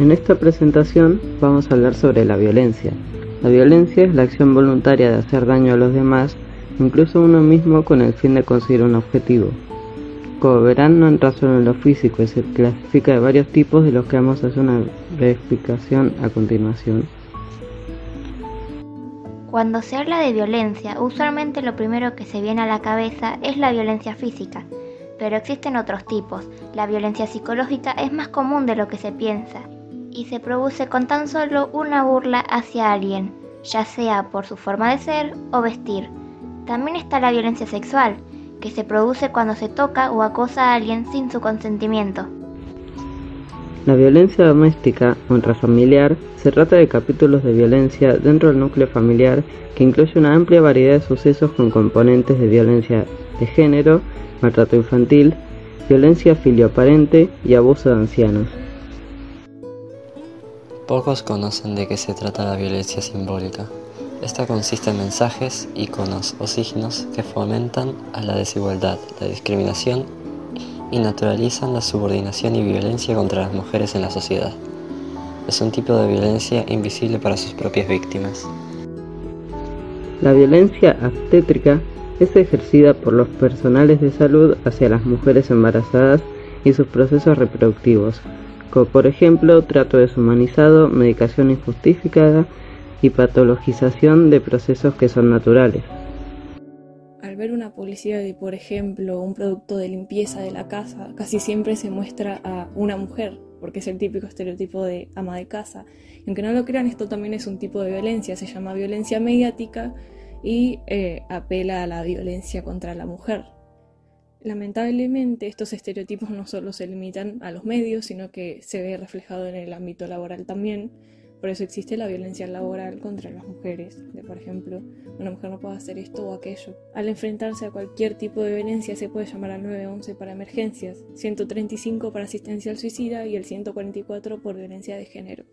En esta presentación vamos a hablar sobre la violencia. La violencia es la acción voluntaria de hacer daño a los demás, incluso a uno mismo con el fin de conseguir un objetivo. Como verán, no entra solo en lo físico y se clasifica de varios tipos de los que vamos a hacer una explicación a continuación. Cuando se habla de violencia, usualmente lo primero que se viene a la cabeza es la violencia física, pero existen otros tipos. La violencia psicológica es más común de lo que se piensa y se produce con tan solo una burla hacia alguien, ya sea por su forma de ser o vestir. También está la violencia sexual, que se produce cuando se toca o acosa a alguien sin su consentimiento. La violencia doméstica o intrafamiliar se trata de capítulos de violencia dentro del núcleo familiar que incluye una amplia variedad de sucesos con componentes de violencia de género, maltrato infantil, violencia filioparente y abuso de ancianos. Pocos conocen de qué se trata la violencia simbólica. Esta consiste en mensajes, iconos o signos que fomentan a la desigualdad, la discriminación y naturalizan la subordinación y violencia contra las mujeres en la sociedad. Es un tipo de violencia invisible para sus propias víctimas. La violencia obstétrica es ejercida por los personales de salud hacia las mujeres embarazadas y sus procesos reproductivos, como por ejemplo trato deshumanizado, medicación injustificada, y patologización de procesos que son naturales. Al ver una publicidad de, por ejemplo, un producto de limpieza de la casa, casi siempre se muestra a una mujer, porque es el típico estereotipo de ama de casa. Y aunque no lo crean, esto también es un tipo de violencia, se llama violencia mediática y eh, apela a la violencia contra la mujer. Lamentablemente, estos estereotipos no solo se limitan a los medios, sino que se ve reflejado en el ámbito laboral también por eso existe la violencia laboral contra las mujeres, de por ejemplo, una mujer no puede hacer esto o aquello. Al enfrentarse a cualquier tipo de violencia se puede llamar al 911 para emergencias, 135 para asistencia al suicida y el 144 por violencia de género.